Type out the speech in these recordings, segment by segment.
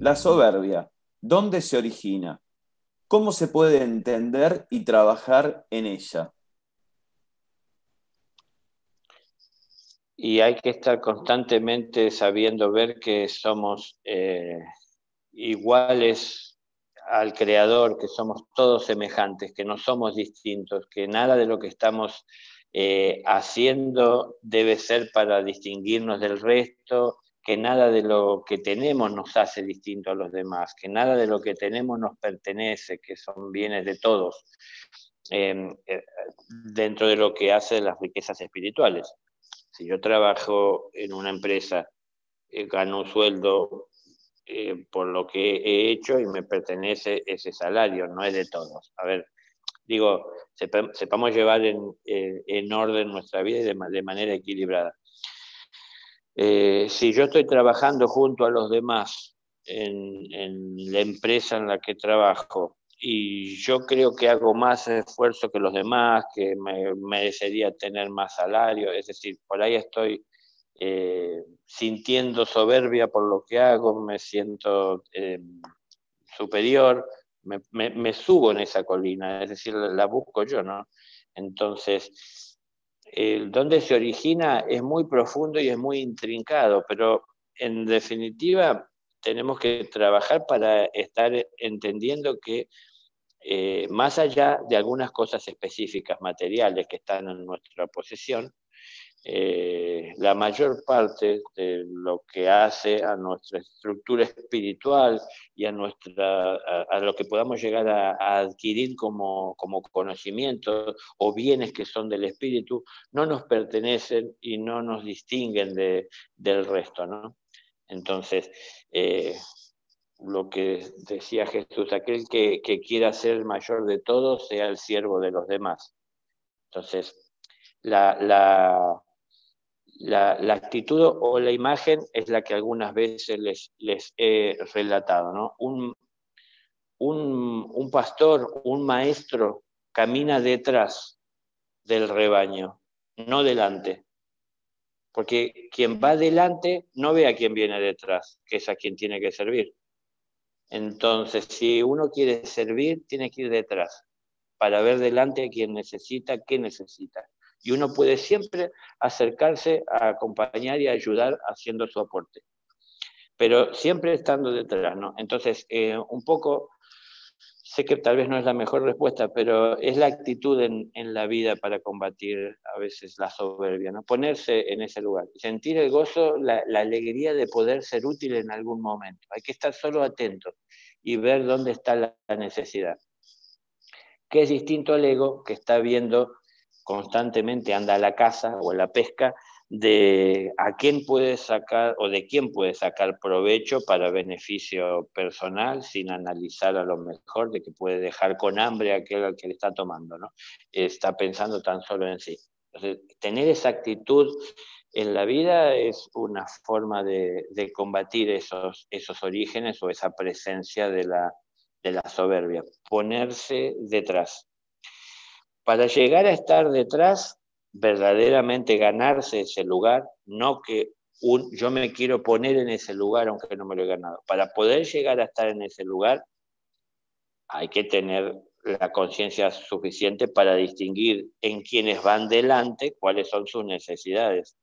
La soberbia, ¿dónde se origina? ¿Cómo se puede entender y trabajar en ella? Y hay que estar constantemente sabiendo ver que somos eh, iguales al Creador, que somos todos semejantes, que no somos distintos, que nada de lo que estamos eh, haciendo debe ser para distinguirnos del resto, que nada de lo que tenemos nos hace distinto a los demás, que nada de lo que tenemos nos pertenece, que son bienes de todos, em, eh, dentro de lo que hace las riquezas espirituales. Si yo trabajo en una empresa, eh, gano un sueldo eh, por lo que he hecho y me pertenece ese salario, no es de todos. A ver, digo, sepamos llevar en, orden nuestra vida y de manera equilibrada. Eh, si yo estoy trabajando junto a los demás en, la empresa en la que trabajo y yo creo que hago más esfuerzo que los demás, que me merecería tener más salario, es decir, por ahí estoy eh, sintiendo soberbia por lo que hago, me siento eh, superior, me, me, subo en esa colina, es decir, la busco yo, ¿no? Entonces, el dónde se origina es muy profundo y es muy intrincado, pero en definitiva tenemos que trabajar para estar entendiendo que eh, más allá de algunas cosas específicas, materiales que están en nuestra posesión, eh, la mayor parte de lo que hace a nuestra estructura espiritual y a, nuestra, a, lo que podamos llegar a, adquirir como, como, conocimiento o bienes que son del espíritu, no nos pertenecen y no nos distinguen de, del resto. ¿no? Entonces, eh, lo que decía Jesús, aquel que, quiera ser el mayor de todos, sea el siervo de los demás. Entonces, la, la, actitud o la imagen es la que algunas veces les, he relatado. ¿no? Un, un, pastor, un maestro, camina detrás del rebaño, no delante. Porque quien va delante no ve a quien viene detrás, que es a quien tiene que servir. Entonces, si uno quiere servir, tiene que ir detrás para ver delante a quien necesita, qué necesita y uno puede siempre acercarse a acompañar y ayudar haciendo su aporte, pero siempre estando detrás, ¿no? Entonces, eh, un poco, sé que tal vez no es la mejor respuesta, pero es la actitud en, la vida para combatir a veces la soberbia, ¿no? Ponerse en ese lugar, sentir el gozo, la, alegría de poder ser útil en algún momento. Hay que estar solo atento y ver dónde está la, la necesidad. Que es distinto al ego que está viendo constantemente anda a la caza o a la pesca de a quién puede sacar o de quién puede sacar provecho para beneficio personal sin analizar a lo mejor de que puede dejar con hambre a aquel al que le está tomando, ¿no? Está pensando tan solo en sí. Entonces, tener esa actitud en la vida es una forma de, de combatir esos, esos orígenes o esa presencia de la, de la soberbia, ponerse detrás, para llegar a estar detrás, verdaderamente ganarse ese lugar, no que un, yo me quiero poner en ese lugar aunque no me lo he ganado. Para poder llegar a estar en ese lugar, hay que tener la conciencia suficiente para distinguir en quienes van delante cuáles son sus necesidades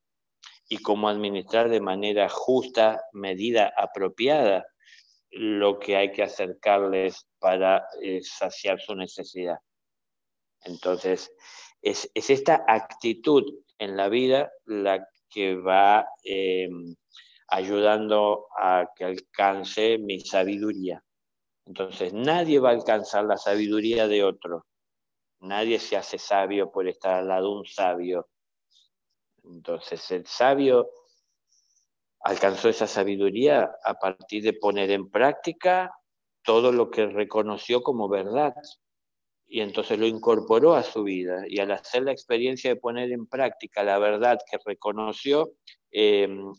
y cómo administrar de manera justa, medida, apropiada lo que hay que acercarles para eh, saciar su necesidad. Entonces, es, esta actitud en la vida la que va eh, ayudando a que alcance mi sabiduría. Entonces, nadie va a alcanzar la sabiduría de otro. Nadie se hace sabio por estar al lado de un sabio. Entonces, el sabio alcanzó esa sabiduría a partir de poner en práctica todo lo que reconoció como verdad y entonces lo incorporó a su vida y al hacer la experiencia de poner en práctica la verdad que reconoció em,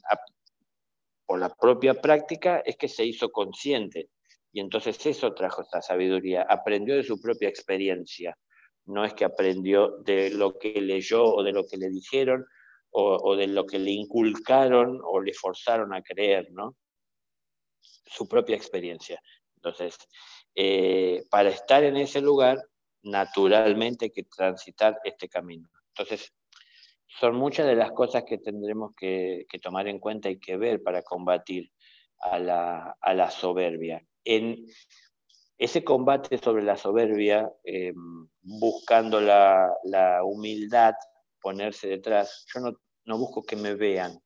por la propia práctica es que se hizo consciente y entonces eso trajo esta sabiduría, aprendió de su propia experiencia, no es que aprendió de lo que leyó o de lo que le dijeron o, o de lo que le inculcaron o le forzaron a creer, ¿no? su propia experiencia. Entonces, eh, para estar en ese lugar, naturalmente que transitar este camino. Entonces, son muchas de las cosas que tendremos que, tomar en cuenta y que ver para combatir a la, soberbia. En ese combate sobre la soberbia, eh, buscando la, humildad, ponerse detrás, yo no, no busco que me vean.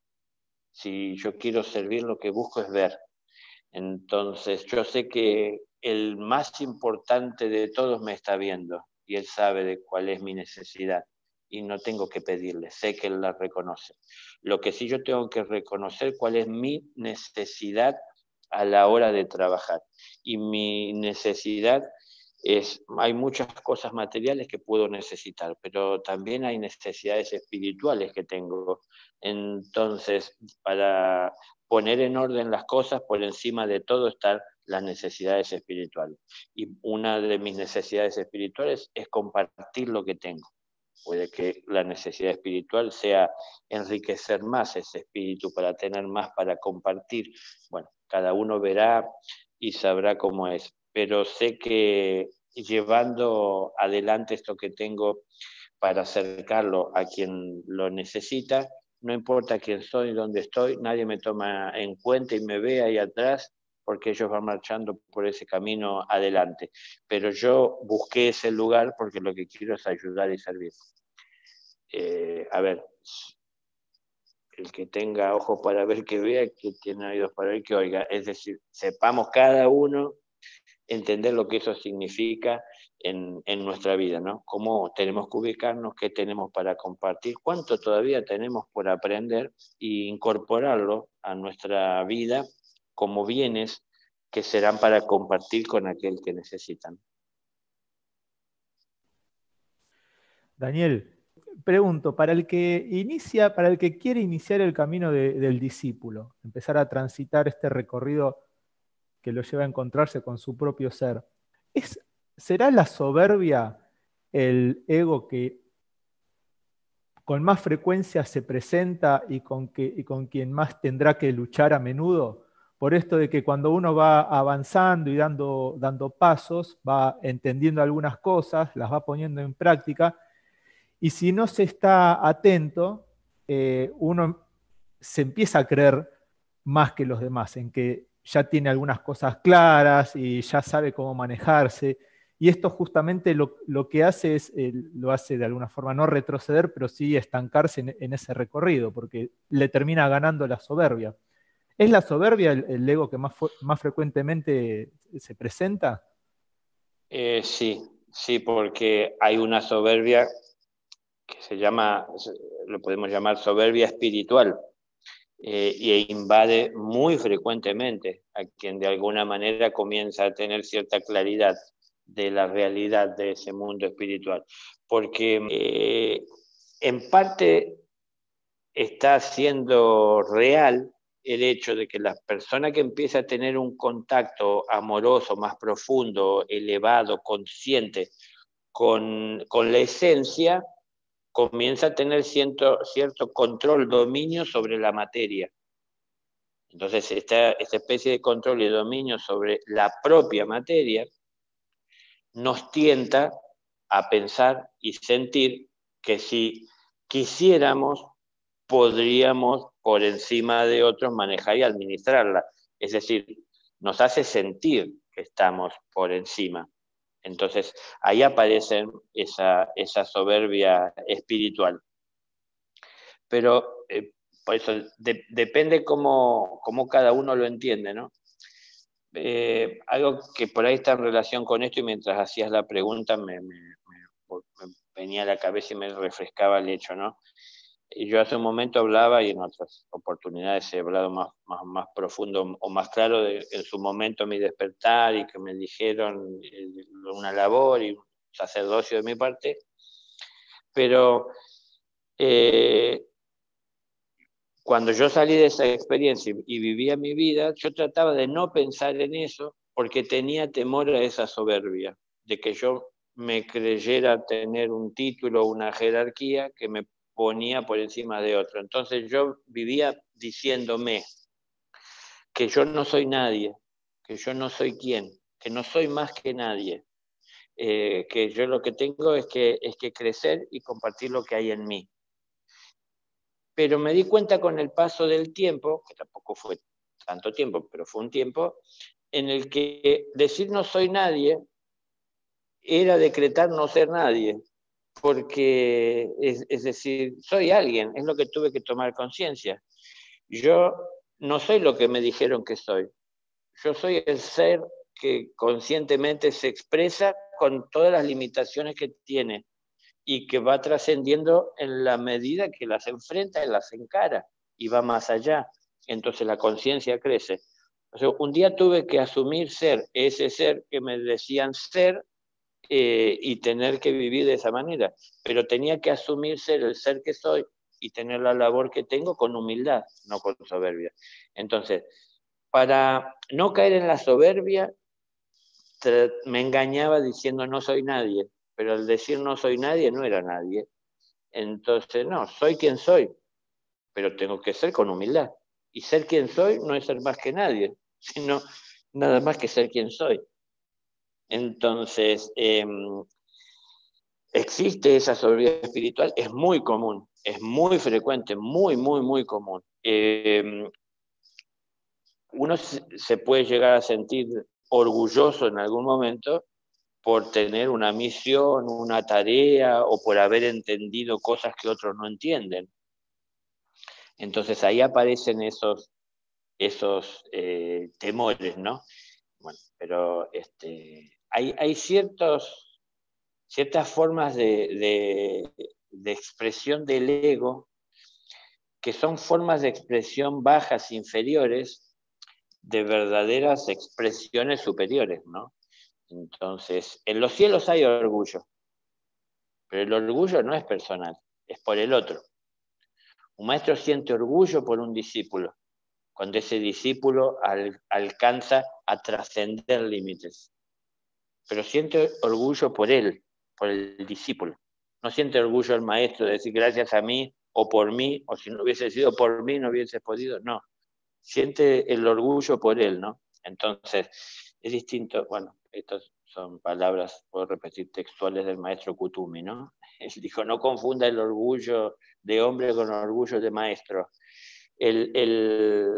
Si yo quiero servir, lo que busco es ver. Entonces, yo sé que el más importante de todos me está viendo y él sabe de cuál es mi necesidad y no tengo que pedirle, sé que él la reconoce. Lo que sí yo tengo que reconocer cuál es mi necesidad a la hora de trabajar. Y mi necesidad hay muchas cosas materiales que puedo necesitar, pero también hay necesidades espirituales que tengo. Entonces, para poner en orden las cosas, por encima de todo están las necesidades espirituales. Y una de mis necesidades espirituales es compartir lo que tengo. Puede que la necesidad espiritual sea enriquecer más ese espíritu para tener más para compartir. Bueno, cada uno verá y sabrá cómo es. Pero sé que llevando adelante esto que tengo para acercarlo a quien lo necesita, no importa quién soy, dónde estoy, nadie me toma en cuenta y me ve ahí atrás porque ellos van marchando por ese camino adelante. Pero yo busqué ese lugar porque lo que quiero es ayudar y servir. Eh, a ver, el que tenga ojos para ver que vea, que tiene oídos para ver que oiga. Es decir, sepamos cada uno entender lo que eso significa en, en, nuestra vida, ¿no? Cómo tenemos que ubicarnos, qué tenemos para compartir, cuánto todavía tenemos por aprender e incorporarlo a nuestra vida como bienes que serán para compartir con aquel que necesitan. Daniel, pregunto, para el que inicia, para el que quiere iniciar el camino del discípulo, empezar a transitar este recorrido que lo lleva a encontrarse con su propio ser, ¿es, ¿será la soberbia el ego que con más frecuencia se presenta y con, que, y con quien más tendrá que luchar a menudo? por esto de que cuando uno va avanzando y dando, dando pasos, va entendiendo algunas cosas, las va poniendo en práctica, y si no se está atento, eh, uno se empieza a creer más que los demás, en que ya tiene algunas cosas claras y ya sabe cómo manejarse. Y esto justamente lo, que hace es, eh, lo hace de alguna forma no retroceder, pero sí estancarse en ese recorrido, porque le termina ganando la soberbia. ¿Es la soberbia el, ego que más, más, frecuentemente se presenta? Eh, sí, sí, porque hay una soberbia que se llama, lo podemos llamar soberbia espiritual, eh, y invade muy frecuentemente a quien de alguna manera comienza a tener cierta claridad de la realidad de ese mundo espiritual. Porque eh, en parte está siendo real el hecho de que la persona que empieza a tener un contacto amoroso más profundo, elevado, consciente con, la esencia, comienza a tener cierto, cierto control, dominio sobre la materia. Entonces, esta, esta especie de control y dominio sobre la propia materia nos tienta a pensar y sentir que si quisiéramos, podríamos por encima de otros manejar y administrarla. Es decir, nos hace sentir que estamos por encima. Entonces, ahí aparece esa, esa soberbia espiritual. Pero eh, por eso depende cómo, cómo, cada uno lo entiende, ¿no? Eh, algo que por ahí está en relación con esto y mientras hacías la pregunta me, me venía a la cabeza y me refrescaba el hecho, ¿no? Yo hace un momento hablaba y en otras oportunidades he hablado más, más, profundo o más claro de en su momento mi despertar y que me dijeron una labor y un sacerdocio de mi parte. Pero eh, cuando yo salí de esa experiencia y, vivía mi vida, yo trataba de no pensar en eso porque tenía temor a esa soberbia, de que yo me creyera tener un título, una jerarquía que me ponía por encima de otro. Entonces yo vivía diciéndome, que yo no soy nadie, que yo no soy quien, que no soy más que nadie, eh, que yo lo que tengo es que, es que crecer y compartir lo que hay en mí. Pero me di cuenta con el paso del tiempo, que tampoco fue tanto tiempo, pero fue un tiempo, en el que decir no soy nadie era decretar no ser nadie, porque es, es decir, soy alguien, es lo que tuve que tomar conciencia. Yo no soy lo que me dijeron que soy, yo soy el ser que conscientemente se expresa con todas las limitaciones que tiene y que va trascendiendo en la medida que las enfrenta y las encara y va más allá. Entonces la conciencia crece. un día tuve que asumir ser ese ser que me decían ser eh, y tener que vivir de esa manera, pero tenía que asumir ser el ser que soy y tener la labor que tengo con humildad, no con soberbia. Entonces, para no caer en la soberbia, me engañaba diciendo no soy nadie, pero al decir no soy nadie no era nadie. Entonces, no, soy quien soy, pero tengo que ser con humildad. Y ser quien soy no es ser más que nadie, sino nada más que ser quien soy. Entonces, em, existe esa soberbia espiritual, es muy común, es muy frecuente, muy, muy, muy común. Em, uno se puede llegar a sentir orgulloso en algún momento por tener una misión, una tarea o por haber entendido cosas que otros no entienden. Entonces ahí aparecen esos, esos eh, temores, ¿no? Bueno, pero este, hay, hay ciertas formas de, de expresión del ego que son formas de expresión bajas, inferiores, de verdaderas expresiones superiores, ¿no? Entonces, en los cielos hay orgullo, pero el orgullo no es personal, es por el otro. Un maestro siente orgullo por un discípulo, cuando ese discípulo alcanza a trascender límites. Pero siente orgullo por él, por el discípulo. No siente orgullo el maestro de decir gracias a mí o por mí, o si no hubiese sido por mí no hubiese podido. No, siente el orgullo por él, ¿no? Entonces, es distinto, bueno, estas son palabras, puedo repetir, textuales del maestro Kutumi, ¿no? Él dijo, no confunda el orgullo de hombre con el orgullo de maestro. El, el,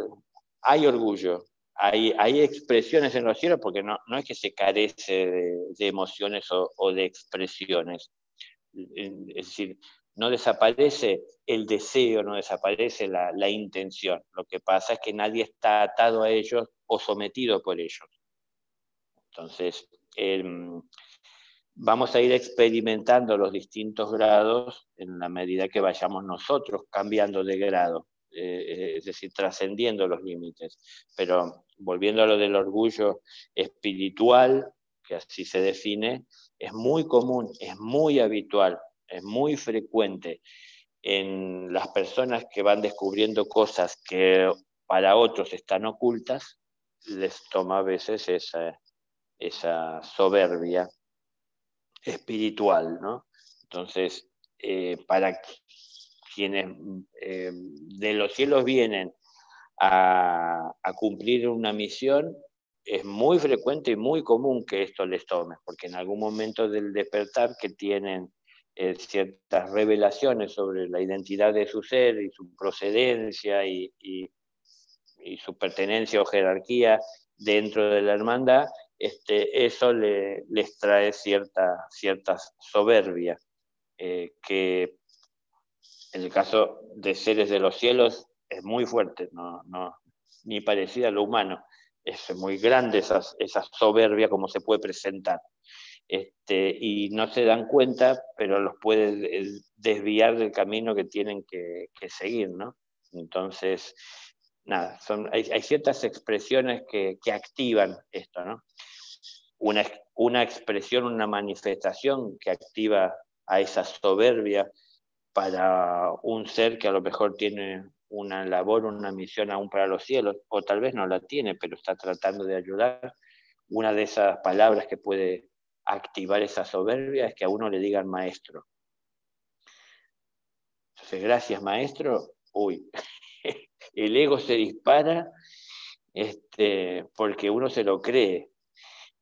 hay orgullo, hay, hay, expresiones en los cielos, porque no, no es que se carece de, emociones o, o, de expresiones. Es decir, no desaparece el deseo, no desaparece la, intención. Lo que pasa es que nadie está atado a ellos o sometido por ellos. Entonces, em, vamos a ir experimentando los distintos grados en la medida que vayamos nosotros cambiando de grado, eh, eh, es decir, trascendiendo los límites. Pero volviendo a lo del orgullo espiritual, que así se define, es muy común, es muy habitual es muy frecuente en las personas que van descubriendo cosas que para otros están ocultas, les toma a veces esa, esa soberbia espiritual, ¿no? Entonces, eh, para quienes eh, de los cielos vienen a, a, cumplir una misión, es muy frecuente y muy común que esto les tome, porque en algún momento del despertar que tienen eh, ciertas revelaciones sobre la identidad de su ser y su procedencia y, su pertenencia o jerarquía dentro de la hermandad, este, eso les trae cierta, cierta soberbia, eh, que en el caso de seres de los cielos es muy fuerte, no, no, ni parecida a lo humano. Es muy grande esa, esa soberbia como se puede presentar. Este, y no se dan cuenta, pero los puede desviar del camino que tienen que, seguir, ¿no? Entonces, nada, son, hay, ciertas expresiones que, activan esto, ¿no? Una, una expresión, una manifestación que activa a esa soberbia para un ser que a lo mejor tiene una labor, una misión aún para los cielos, o tal vez no la tiene, pero está tratando de ayudar. Una de esas palabras que puede activar esa soberbia es que a uno le digan maestro. Entonces, gracias maestro, uy, el ego se dispara este, porque uno se lo cree.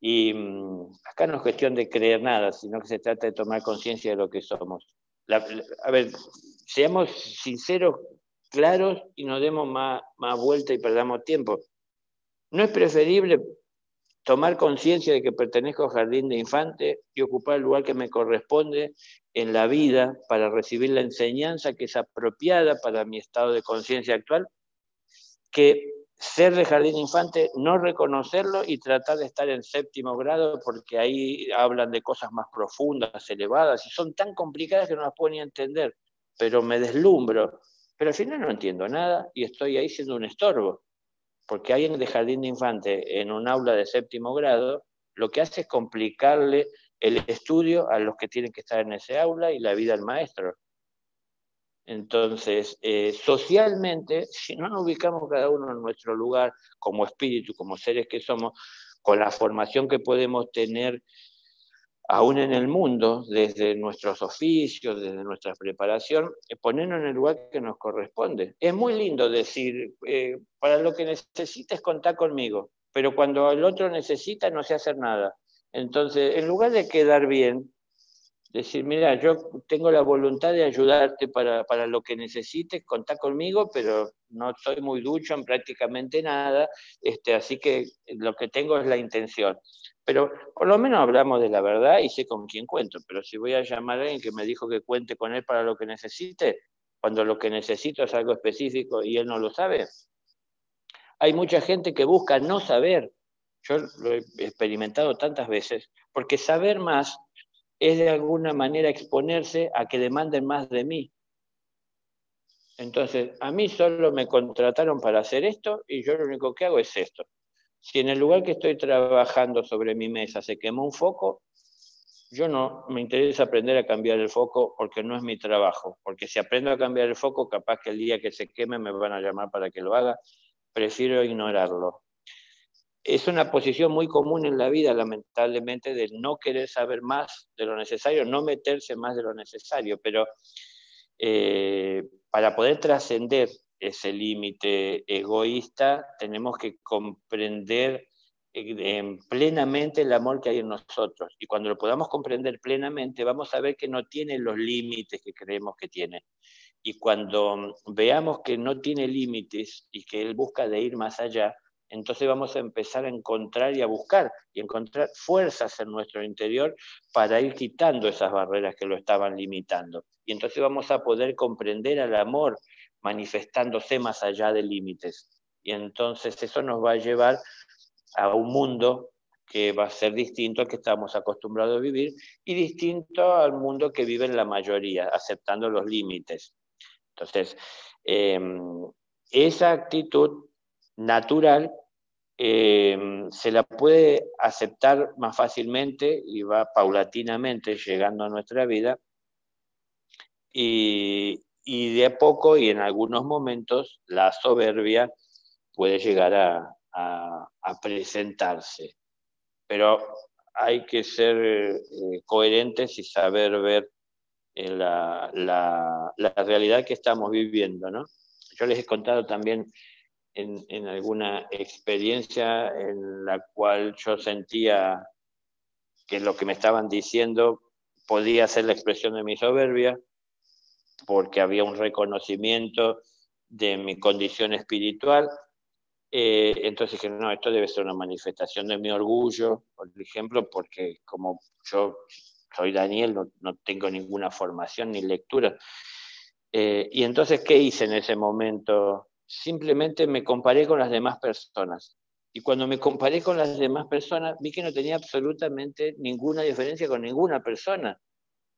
Y mm, acá no es cuestión de creer nada, sino que se trata de tomar conciencia de lo que somos. a ver, seamos sinceros, claros y nos demos más, más vuelta y perdamos tiempo. ¿No es preferible tomar conciencia de que pertenezco al jardín de infante y ocupar el lugar que me corresponde en la vida para recibir la enseñanza que es apropiada para mi estado de conciencia actual, que ser de jardín de infante, no reconocerlo y tratar de estar en séptimo grado porque ahí hablan de cosas más profundas, elevadas, y son tan complicadas que no las puedo ni entender, pero me deslumbro. Pero al final no entiendo nada y estoy ahí siendo un estorbo porque alguien de jardín de infante en un aula de séptimo grado lo que hace es complicarle el estudio a los que tienen que estar en ese aula y la vida al maestro. Entonces, eh, socialmente, si no nos ubicamos cada uno en nuestro lugar como espíritu, como seres que somos, con la formación que podemos tener aún en el mundo, desde nuestros oficios, desde nuestra preparación, eh, ponernos en el lugar que nos corresponde. Es muy lindo decir, eh, para lo que necesites contar conmigo, pero cuando el otro necesita no sé hacer nada. Entonces, en lugar de quedar bien, decir, mira, yo tengo la voluntad de ayudarte para, para lo que necesites, contar conmigo, pero no soy muy ducho en prácticamente nada, este, así que lo que tengo es la intención. Pero por lo menos hablamos de la verdad y sé con quién cuento. Pero si voy a llamar a alguien que me dijo que cuente con él para lo que necesite, cuando lo que necesito es algo específico y él no lo sabe. Hay mucha gente que busca no saber. Yo lo he experimentado tantas veces, porque saber más es de alguna manera exponerse a que demanden más de mí. Entonces, a mí solo me contrataron para hacer esto y yo lo único que hago es esto. Si en el lugar que estoy trabajando sobre mi mesa se quemó un foco, yo no me interesa aprender a cambiar el foco porque no es mi trabajo, porque si aprendo a cambiar el foco, capaz que el día que se queme me van a llamar para que lo haga, prefiero ignorarlo. Es una posición muy común en la vida, lamentablemente, de no querer saber más de lo necesario, no meterse más de lo necesario, pero eh, para poder trascender ese límite egoísta, tenemos que comprender eh, plenamente el amor que hay en nosotros. Y cuando lo podamos comprender plenamente, vamos a ver que no tiene los límites que creemos que tiene. Y cuando veamos que no tiene límites y que Él busca de ir más allá, entonces vamos a empezar a encontrar y a buscar y encontrar fuerzas en nuestro interior para ir quitando esas barreras que lo estaban limitando. Y entonces vamos a poder comprender al amor manifestándose más allá de límites. Y entonces eso nos va a llevar a un mundo que va a ser distinto al que estamos acostumbrados a vivir y distinto al mundo que vive la mayoría, aceptando los límites. Entonces, em, esa actitud natural em, se la puede aceptar más fácilmente y va paulatinamente llegando a nuestra vida y, y de poco y en algunos momentos la soberbia puede llegar a, presentarse. Pero hay que ser eh, coherentes y saber ver eh, la, realidad que estamos viviendo. ¿no? Yo les he contado también en, alguna experiencia en la cual yo sentía que lo que me estaban diciendo podía ser la expresión de mi soberbia porque había un reconocimiento de mi condición espiritual. Eh, entonces dije, no, esto debe ser una manifestación de mi orgullo, por ejemplo, porque como yo soy Daniel, no, tengo ninguna formación ni lectura. Eh, y entonces, ¿qué hice en ese momento? Simplemente me comparé con las demás personas. Y cuando me comparé con las demás personas, vi que no tenía absolutamente ninguna diferencia con ninguna persona.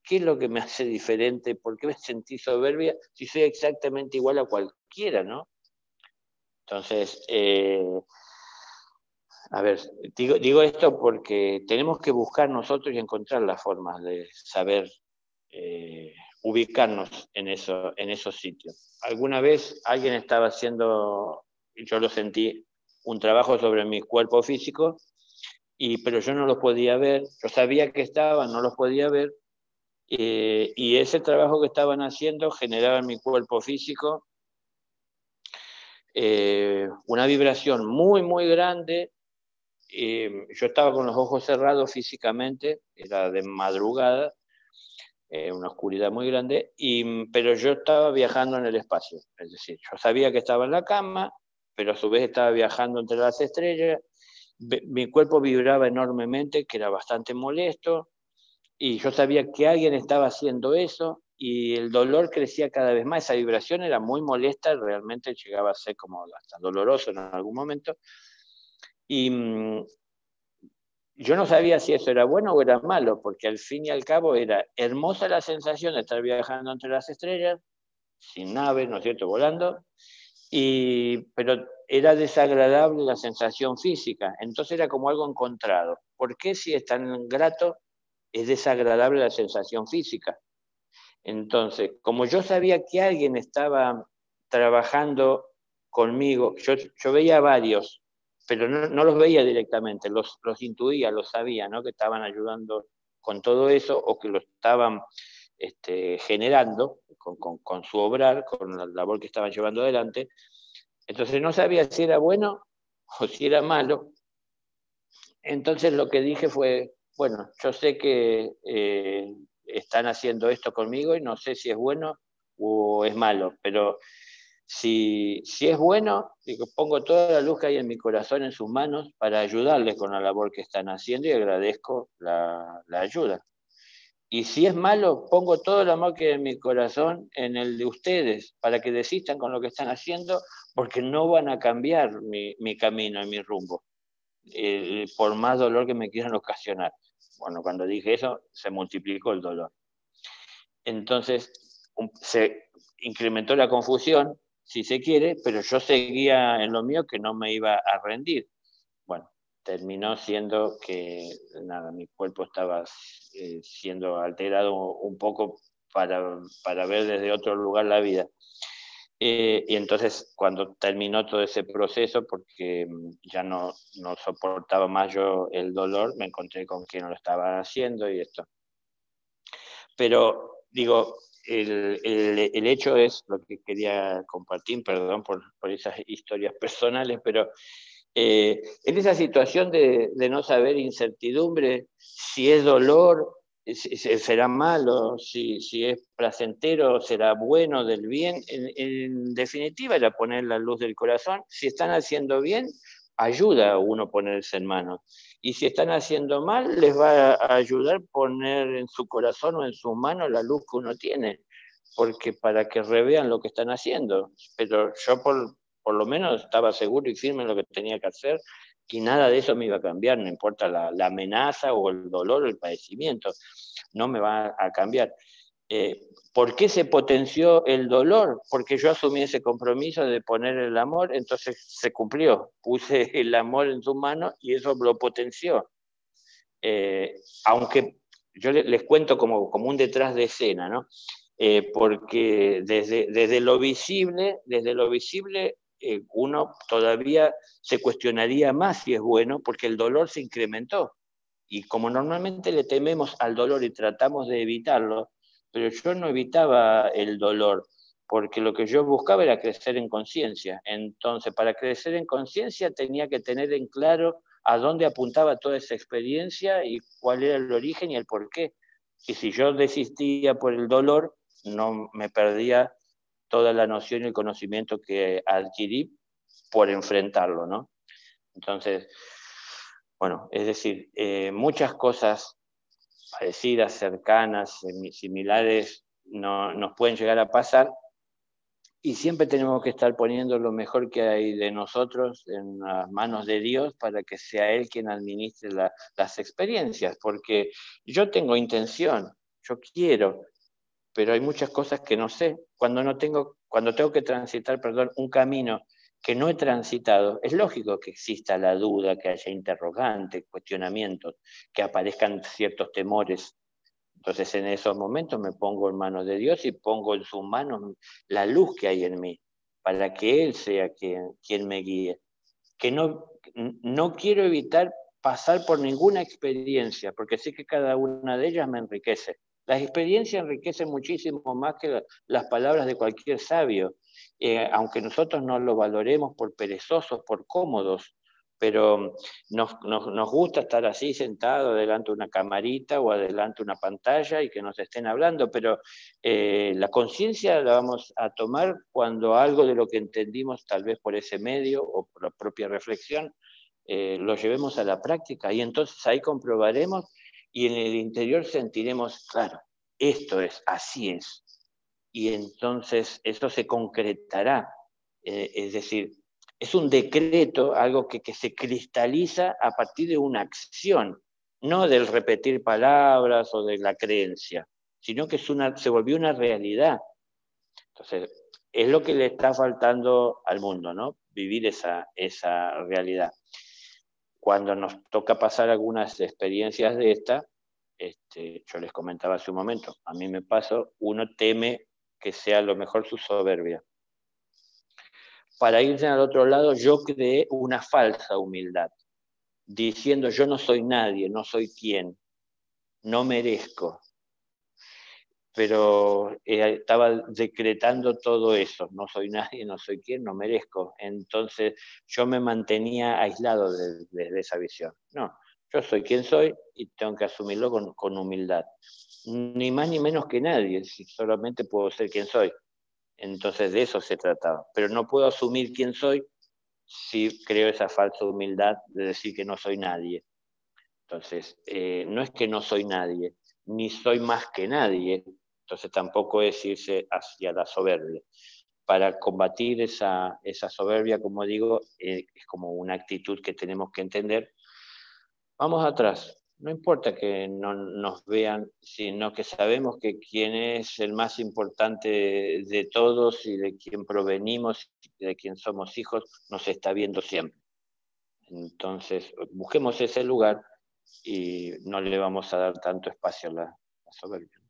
¿Qué es lo que me hace diferente? ¿Por qué me sentí soberbia si soy exactamente igual a cualquiera, no? Entonces, eh, a ver, digo, esto porque tenemos que buscar nosotros y encontrar las formas de saber eh, ubicarnos en, eso, en esos sitios. Alguna vez alguien estaba haciendo, yo lo sentí, un trabajo sobre mi cuerpo físico, y, pero yo no los podía ver, yo sabía que estaban, no los podía ver, eh, y ese trabajo que estaban haciendo generaba en mi cuerpo físico eh, una vibración muy, muy grande. yo estaba con los ojos cerrados físicamente, era de madrugada, eh, una oscuridad muy grande, y, pero yo estaba viajando en el espacio. Es decir, yo sabía que estaba en la cama, pero a su vez estaba viajando entre las estrellas. Mi cuerpo vibraba enormemente, que era bastante molesto, y yo sabía que alguien estaba haciendo eso, y el dolor crecía cada vez más. Esa vibración era muy molesta, realmente llegaba a ser como hasta doloroso en algún momento. Y, mm, yo no sabía si eso era bueno o era malo, porque al fin y al cabo era hermosa la sensación de estar viajando entre las estrellas, sin nave, ¿no es cierto?, volando, y, pero era desagradable la sensación física, entonces era como algo encontrado. ¿Por qué si es tan grato es desagradable la sensación física? Entonces, como yo sabía que alguien estaba trabajando conmigo, yo, yo veía varios pero no, los veía directamente, los, los intuía, los sabía, ¿no? que estaban ayudando con todo eso o que lo estaban este, generando con, con, su obrar, con la labor que estaban llevando adelante. Entonces no sabía si era bueno o si era malo. Entonces lo que dije fue, bueno, yo sé que eh, están haciendo esto conmigo y no sé si es bueno o es malo, pero si, si es bueno, digo, pongo toda la luz que hay en mi corazón en sus manos para ayudarles con la labor que están haciendo y agradezco la, la ayuda. Y si es malo, pongo todo el amor que hay en mi corazón en el de ustedes para que desistan con lo que están haciendo porque no van a cambiar mi, mi camino y mi rumbo, eh, por más dolor que me quieran ocasionar. Bueno, cuando dije eso, se multiplicó el dolor. Entonces, se incrementó la confusión si se quiere, pero yo seguía en lo mío que no me iba a rendir. Bueno, terminó siendo que nada, mi cuerpo estaba eh, siendo alterado un poco para, para, ver desde otro lugar la vida. Eh, y entonces cuando terminó todo ese proceso, porque mm, ya no, no soportaba más yo el dolor, me encontré con quien lo estaba haciendo y esto. Pero digo, el, el, hecho es lo que quería compartir, perdón por, por esas historias personales, pero eh, en esa situación de, de, no saber incertidumbre, si es dolor, será malo, si, es placentero, será bueno, del bien, en, en, definitiva era poner la luz del corazón, si están haciendo bien, ayuda a uno ponerse en manos. Y si están haciendo mal, les va a ayudar poner en su corazón o en sus manos la luz que uno tiene, porque para que revean lo que están haciendo. Pero yo por lo menos estaba seguro y firme en lo que tenía que hacer y nada de eso me iba a cambiar, no importa la, la amenaza o el dolor o el padecimiento, no me va a cambiar. Eh, ¿Por qué se potenció el dolor? Porque yo asumí ese compromiso de poner el amor, entonces se cumplió. Puse el amor en su mano y eso lo potenció. Eh, aunque yo les, cuento como, como un detrás de escena, ¿no? Eh, porque desde, desde lo visible, desde lo visible uno todavía se cuestionaría más si es bueno, porque el dolor se incrementó. Y como normalmente le tememos al dolor y tratamos de evitarlo, pero yo no evitaba el dolor, porque lo que yo buscaba era crecer en conciencia. Entonces, para crecer en conciencia tenía que tener en claro a dónde apuntaba toda esa experiencia y cuál era el origen y el porqué. Y si yo desistía por el dolor, no me perdía toda la noción y el conocimiento que adquirí por enfrentarlo, ¿no? Entonces, bueno, es decir, eh, muchas cosas parecidas, cercanas, similares, no, nos pueden llegar a pasar. Y siempre tenemos que estar poniendo lo mejor que hay de nosotros en las manos de Dios para que sea Él quien administre las experiencias, porque yo tengo intención, yo quiero, pero hay muchas cosas que no sé. Cuando no tengo, cuando tengo que transitar, perdón, un camino que no he transitado, es lógico que exista la duda, que haya interrogantes, cuestionamientos, que aparezcan ciertos temores. Entonces en esos momentos me pongo en manos de Dios y pongo en sus manos la luz que hay en mí, para que Él sea quien, quien me guíe. Que no, no quiero evitar pasar por ninguna experiencia, porque sé que cada una de ellas me enriquece. Las experiencias enriquecen muchísimo más que las palabras de cualquier sabio eh, aunque nosotros no lo valoremos por perezosos, por cómodos, pero nos, gusta estar así sentado delante de una camarita o adelante de una pantalla y que nos estén hablando, pero eh, la conciencia la vamos a tomar cuando algo de lo que entendimos tal vez por ese medio o por la propia reflexión eh, lo llevemos a la práctica. Y entonces ahí comprobaremos y en el interior sentiremos, claro, esto es, así es. Y entonces esto se concretará. Eh, es decir, es un decreto, algo que, se cristaliza a partir de una acción, no del repetir palabras o de la creencia, sino que es una, se volvió una realidad. Entonces, es lo que le está faltando al mundo, ¿no? Vivir esa, esa realidad. Cuando nos toca pasar algunas experiencias de esta, este, yo les comentaba hace un momento, a mí me pasó, uno teme que sea lo mejor su soberbia. Para irse al otro lado, yo creé una falsa humildad, diciendo yo no soy nadie, no soy quien, no merezco. Pero eh, estaba decretando todo eso, no soy nadie, no soy quien, no merezco. Entonces yo me mantenía aislado desde esa visión. No, yo soy quien soy y tengo que asumirlo con, humildad. Ni más ni menos que nadie, solamente puedo ser quien soy. Entonces de eso se trataba. Pero no puedo asumir quién soy si creo esa falsa humildad de decir que no soy nadie. Entonces, eh, no es que no soy nadie, ni soy más que nadie. Entonces tampoco es irse hacia la soberbia. Para combatir esa, soberbia, como digo, eh, es como una actitud que tenemos que entender vamos atrás. No importa que no nos vean, sino que sabemos que quien es el más importante de todos y de quien provenimos, y de quien somos hijos, nos está viendo siempre. Entonces, busquemos ese lugar y no le vamos a dar tanto espacio a la, soberbia.